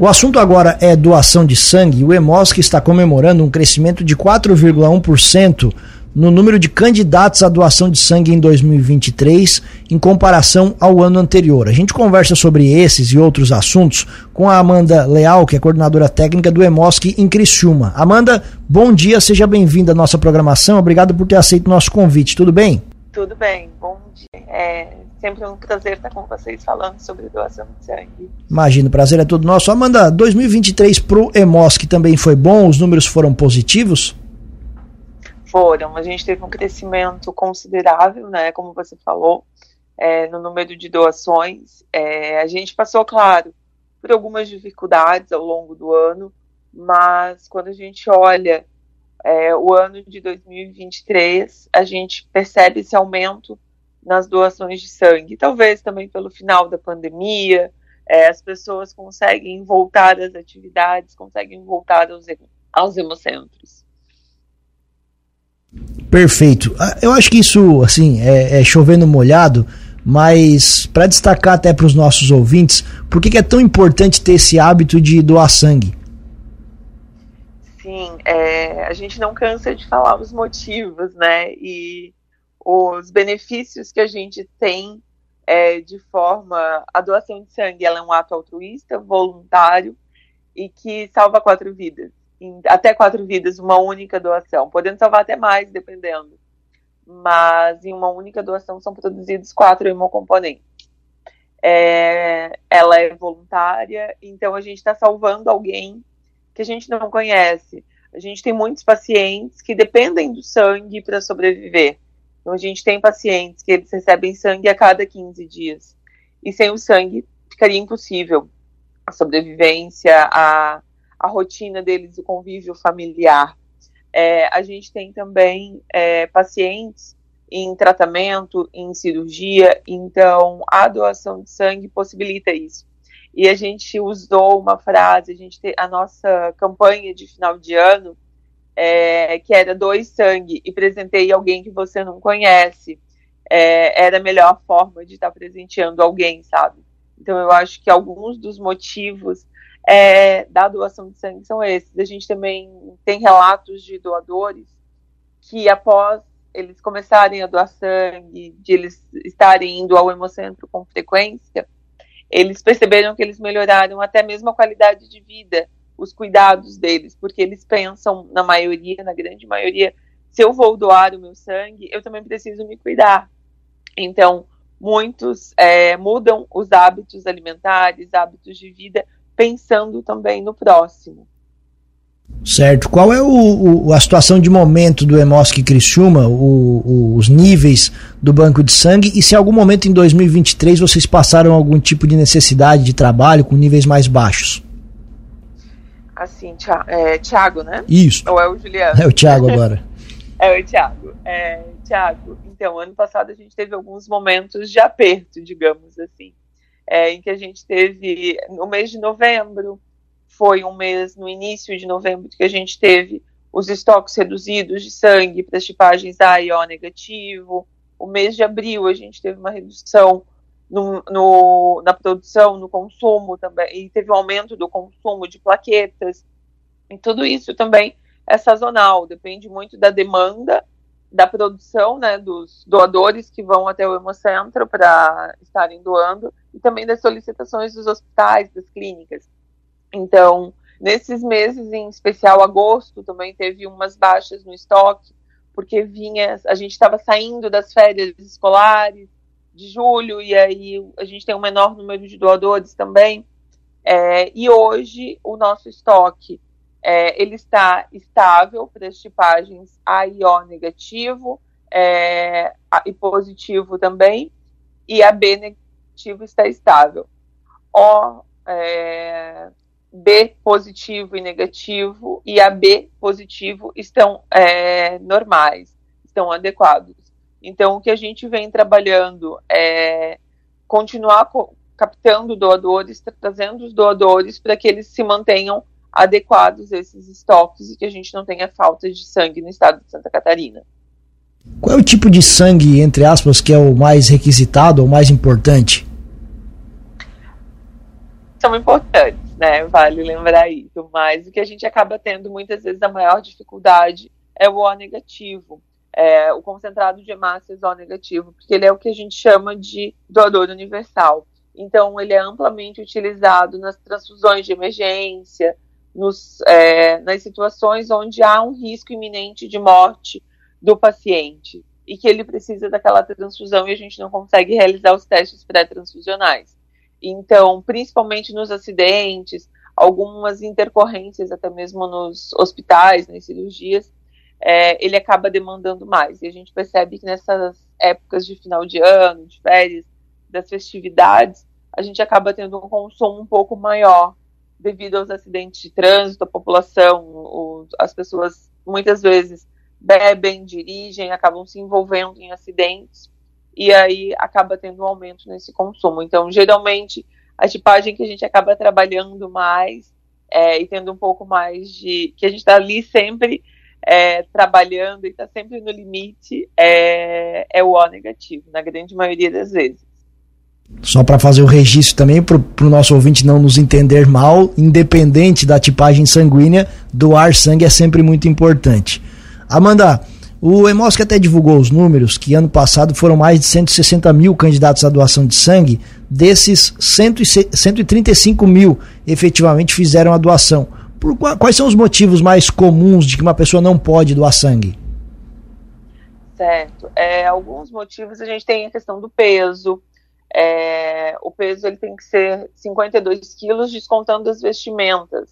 O assunto agora é doação de sangue. O EMOSC está comemorando um crescimento de 4,1% no número de candidatos à doação de sangue em 2023 em comparação ao ano anterior. A gente conversa sobre esses e outros assuntos com a Amanda Leal, que é coordenadora técnica do EMOSC em Criciúma. Amanda, bom dia, seja bem-vinda à nossa programação. Obrigado por ter aceito o nosso convite. Tudo bem? Tudo bem, bom dia. É sempre um prazer estar com vocês falando sobre doação de sangue. Imagino, o prazer é todo nosso. Amanda, 2023 para o EMOSC também foi bom? Os números foram positivos? foram. A gente teve um crescimento considerável, né, como você falou, é, no número de doações. É, a gente passou, claro, por algumas dificuldades ao longo do ano, mas quando a gente olha é, o ano de 2023, a gente percebe esse aumento nas doações de sangue. Talvez também pelo final da pandemia, é, as pessoas conseguem voltar às atividades, conseguem voltar aos, aos hemocentros. Perfeito. Ah, eu acho que isso, assim, é, é chovendo molhado, mas para destacar até para os nossos ouvintes, por que, que, é tão importante ter esse hábito de doar sangue? É, a gente não cansa de falar os motivos, né? E os benefícios que a gente tem é, de forma. A doação de sangue ela é um ato altruísta, voluntário e que salva quatro vidas em até quatro vidas, uma única doação, podendo salvar até mais, dependendo. Mas em uma única doação são produzidos quatro hemocomponentes. É, ela é voluntária, então a gente está salvando alguém que a gente não conhece. A gente tem muitos pacientes que dependem do sangue para sobreviver. Então a gente tem pacientes que eles recebem sangue a cada 15 dias. E sem o sangue ficaria impossível a sobrevivência, a a rotina deles, o convívio familiar. É, a gente tem também é, pacientes em tratamento, em cirurgia, então a doação de sangue possibilita isso. E a gente usou uma frase, a gente tem a nossa campanha de final de ano, é, que era dois sangue e presentei alguém que você não conhece, é, era a melhor forma de estar presenteando alguém, sabe? Então eu acho que alguns dos motivos é, da doação de sangue são esses. A gente também tem relatos de doadores que após eles começarem a doar sangue, de eles estarem indo ao hemocentro com frequência, eles perceberam que eles melhoraram até mesmo a qualidade de vida, os cuidados deles, porque eles pensam, na maioria, na grande maioria, se eu vou doar o meu sangue, eu também preciso me cuidar. Então, muitos é, mudam os hábitos alimentares, hábitos de vida, pensando também no próximo. Certo. Qual é o, o, a situação de momento do Hemosc Criciúma, o, os níveis do banco de sangue e se em algum momento em 2023 vocês passaram algum tipo de necessidade de trabalho com níveis mais baixos? Assim, é, Thiago, né? Isso. Ou é o Juliano? É o Thiago agora. é o Thiago. É, Thiago, então, ano passado a gente teve alguns momentos de aperto, digamos assim é, em que a gente teve no mês de novembro, foi um mês no início de novembro que a gente teve os estoques reduzidos de sangue para as tipagens A e O negativo. O mês de abril a gente teve uma redução no, no, na produção, no consumo também, e teve um aumento do consumo de plaquetas. E tudo isso também é sazonal, depende muito da demanda da produção, né, dos doadores que vão até o Hemocentro para estarem doando e também das solicitações dos hospitais, das clínicas. Então, nesses meses, em especial agosto, também teve umas baixas no estoque, porque vinha, a gente estava saindo das férias escolares de julho e aí a gente tem um menor número de doadores também. É, e hoje o nosso estoque é, ele está estável para as tipagens A e O negativo é, e positivo também, e a B negativo está estável. O, é, B positivo e negativo e a B positivo estão é, normais, estão adequados. Então, o que a gente vem trabalhando é continuar captando doadores, trazendo os doadores para que eles se mantenham adequados esses estoques e que a gente não tenha falta de sangue no estado de Santa Catarina. Qual é o tipo de sangue, entre aspas, que é o mais requisitado ou mais importante? São importantes. Vale lembrar isso. Mas o que a gente acaba tendo muitas vezes a maior dificuldade é o O negativo. É, o concentrado de hemácias O negativo, porque ele é o que a gente chama de doador universal. Então, ele é amplamente utilizado nas transfusões de emergência, nos, é, nas situações onde há um risco iminente de morte do paciente e que ele precisa daquela transfusão e a gente não consegue realizar os testes pré-transfusionais. Então, principalmente nos acidentes, algumas intercorrências, até mesmo nos hospitais, nas cirurgias, é, ele acaba demandando mais. E a gente percebe que nessas épocas de final de ano, de férias, das festividades, a gente acaba tendo um consumo um pouco maior devido aos acidentes de trânsito, a população, o, as pessoas muitas vezes bebem, dirigem, acabam se envolvendo em acidentes e aí acaba tendo um aumento nesse consumo. Então, geralmente, a tipagem que a gente acaba trabalhando mais é, e tendo um pouco mais de. que a gente está ali sempre é, trabalhando e está sempre no limite é, é o O negativo, na grande maioria das vezes. Só para fazer o registro também, para o nosso ouvinte não nos entender mal, independente da tipagem sanguínea, doar sangue é sempre muito importante. Amanda, o Emosc até divulgou os números que ano passado foram mais de 160 mil candidatos à doação de sangue, desses 135 mil efetivamente fizeram a doação. Por, quais são os motivos mais comuns de que uma pessoa não pode doar sangue? Certo. É, alguns motivos a gente tem a questão do peso, é, o peso ele tem que ser 52 quilos, descontando as vestimentas.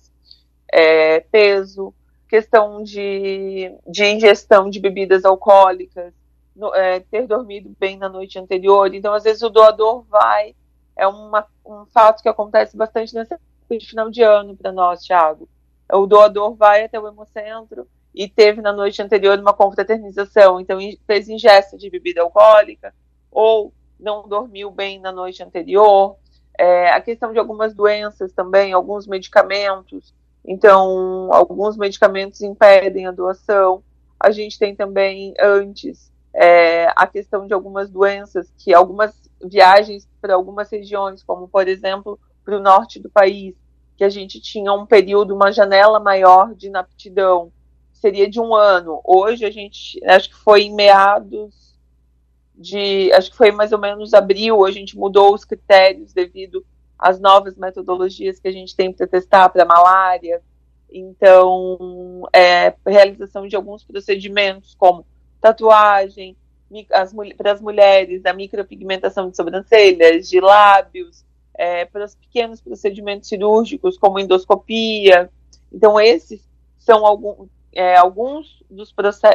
É, peso, questão de, de ingestão de bebidas alcoólicas, no, é, ter dormido bem na noite anterior. Então, às vezes, o doador vai. É uma, um fato que acontece bastante nessa de final de ano para nós, Thiago. O doador vai até o hemocentro e teve na noite anterior uma confraternização, então fez ingesta de bebida alcoólica, ou não dormiu bem na noite anterior, é, a questão de algumas doenças também, alguns medicamentos. Então, alguns medicamentos impedem a doação. A gente tem também, antes, é, a questão de algumas doenças, que algumas viagens para algumas regiões, como, por exemplo, para o norte do país, que a gente tinha um período, uma janela maior de inaptidão, seria de um ano. Hoje, a gente, acho que foi em meados de, acho que foi mais ou menos abril, a gente mudou os critérios devido às novas metodologias que a gente tem para testar para malária. Então, é, realização de alguns procedimentos, como tatuagem, para as mulheres, a micropigmentação de sobrancelhas, de lábios, é, para os pequenos procedimentos cirúrgicos, como endoscopia. Então, esses são é, alguns dos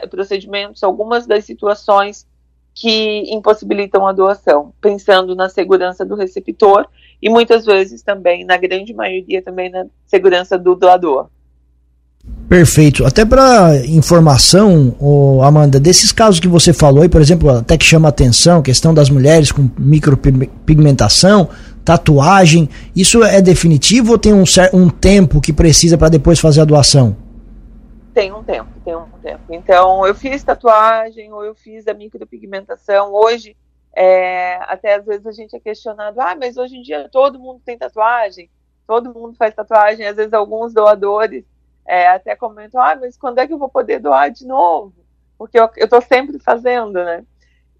procedimentos, algumas das situações que impossibilitam a doação, pensando na segurança do receptor e muitas vezes também, na grande maioria, também na segurança do doador. Perfeito. Até para informação, Amanda, desses casos que você falou, aí, por exemplo, até que chama atenção, questão das mulheres com micropigmentação, tatuagem, isso é definitivo ou tem um, um tempo que precisa para depois fazer a doação? Tem um tempo, tem um tempo. Então, eu fiz tatuagem ou eu fiz a micropigmentação. Hoje, é, até às vezes a gente é questionado, ah, mas hoje em dia todo mundo tem tatuagem, todo mundo faz tatuagem. Às vezes alguns doadores é, até comentam, ah, mas quando é que eu vou poder doar de novo? Porque eu estou sempre fazendo, né?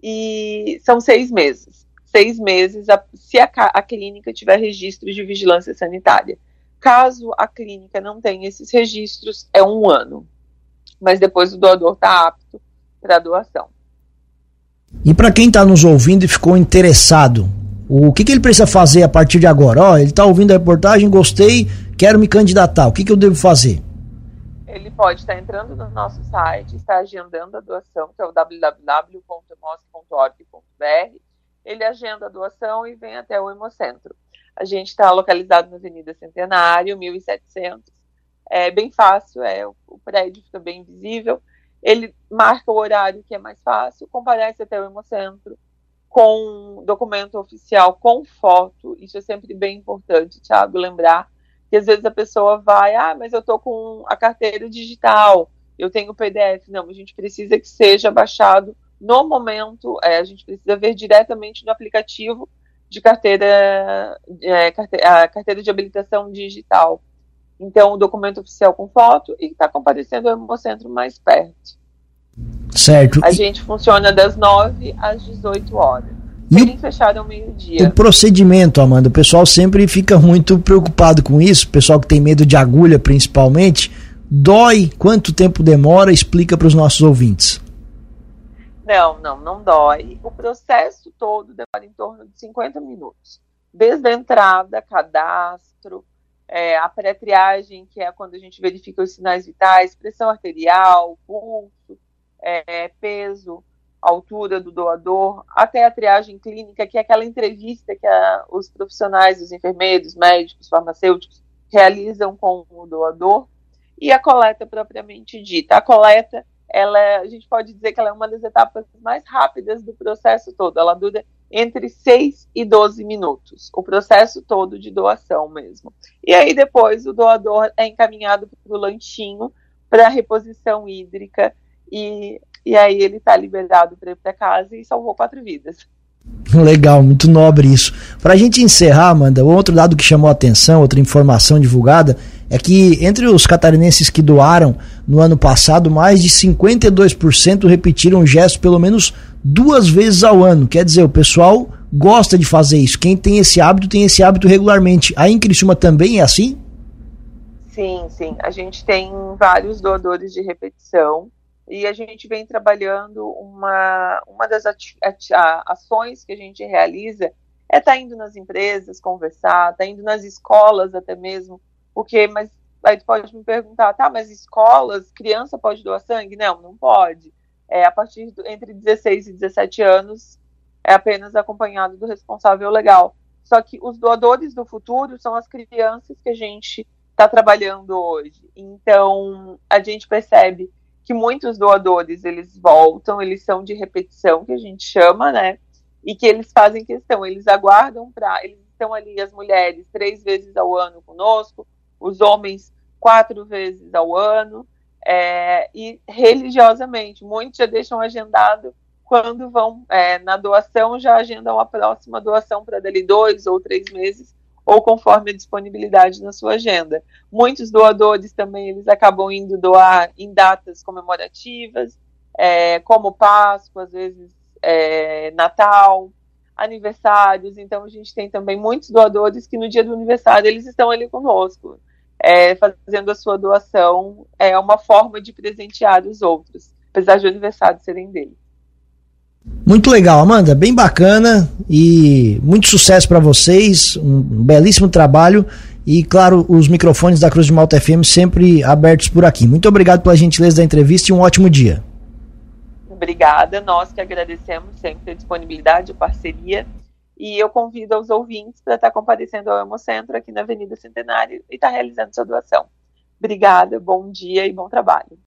E são seis meses. Seis meses a, se a, a clínica tiver registro de vigilância sanitária. Caso a clínica não tenha esses registros, é um ano. Mas depois o doador está apto para doação. E para quem está nos ouvindo e ficou interessado, o que, que ele precisa fazer a partir de agora? Ó, ele está ouvindo a reportagem, gostei, quero me candidatar. O que, que eu devo fazer? Ele pode estar entrando no nosso site, está agendando a doação, que é o www.hemosc.org.br. Ele agenda a doação e vem até o Hemocentro. A gente está localizado na Avenida Centenário, 1700. É bem fácil, é, o prédio fica bem visível. Ele marca o horário que é mais fácil, comparece até o Hemocentro com documento oficial, com foto. Isso é sempre bem importante, Thiago, lembrar que às vezes a pessoa vai, ah, mas eu estou com a carteira digital, eu tenho PDF. Não, a gente precisa que seja baixado no momento, é, a gente precisa ver diretamente no aplicativo de carteira, é, carteira, a carteira de habilitação digital. Então, o documento oficial com foto e está comparecendo ao Hemocentro mais perto. Certo. A gente funciona das 9 às 18 horas. Bem fechado ao meio-dia. O procedimento, Amanda, o pessoal sempre fica muito preocupado com isso, o pessoal que tem medo de agulha principalmente. Dói? Quanto tempo demora? Explica para os nossos ouvintes. Não, não, não dói. O processo todo demora em torno de 50 minutos. Desde a entrada, cadastro, é, a pré-triagem, que é quando a gente verifica os sinais vitais, pressão arterial, pulso, é, peso, altura do doador, até a triagem clínica, que é aquela entrevista que a, os profissionais, os enfermeiros, médicos, farmacêuticos realizam com o doador, e a coleta propriamente dita. A coleta ela é, a gente pode dizer que ela é uma das etapas mais rápidas do processo todo. Ela dura entre 6 e 12 minutos, o processo todo de doação mesmo. E aí depois o doador é encaminhado para o lanchinho para reposição hídrica e, e aí ele está liberado para ir para casa e salvou quatro vidas. Legal, muito nobre isso. Para a gente encerrar, Amanda, outro dado que chamou a atenção, outra informação divulgada, é que entre os catarinenses que doaram no ano passado, mais de 52% repetiram o gesto pelo menos duas vezes ao ano. Quer dizer, o pessoal gosta de fazer isso. Quem tem esse hábito, tem esse hábito regularmente. Aí em Criciúma também é assim? Sim, sim. A gente tem vários doadores de repetição e a gente vem trabalhando uma, uma das ações que a gente realiza é estar tá indo nas empresas conversar, estar tá indo nas escolas até mesmo, porque, mas aí tu pode me perguntar, tá, mas escolas, criança pode doar sangue? Não, não pode. É, a partir do, entre 16 e 17 anos é apenas acompanhado do responsável legal. Só que os doadores do futuro são as crianças que a gente está trabalhando hoje. Então, a gente percebe que muitos doadores eles voltam, eles são de repetição, que a gente chama, né? E que eles fazem questão, eles aguardam para. Eles estão ali, as mulheres, três vezes ao ano conosco, os homens, quatro vezes ao ano, é, e religiosamente, muitos já deixam agendado quando vão é, na doação, já agendam a próxima doação para dali dois ou três meses ou conforme a disponibilidade na sua agenda. Muitos doadores também eles acabam indo doar em datas comemorativas, é, como Páscoa, às vezes é, Natal, aniversários. Então a gente tem também muitos doadores que no dia do aniversário eles estão ali conosco, é, fazendo a sua doação. É uma forma de presentear os outros, apesar de o aniversário serem deles. Muito legal, Amanda, bem bacana e muito sucesso para vocês, um belíssimo trabalho e, claro, os microfones da Cruz de Malta FM sempre abertos por aqui. Muito obrigado pela gentileza da entrevista e um ótimo dia. Obrigada, nós que agradecemos sempre a disponibilidade, a parceria e eu convido os ouvintes para estar comparecendo ao Hemocentro aqui na Avenida Centenário e estar realizando sua doação. Obrigada, bom dia e bom trabalho.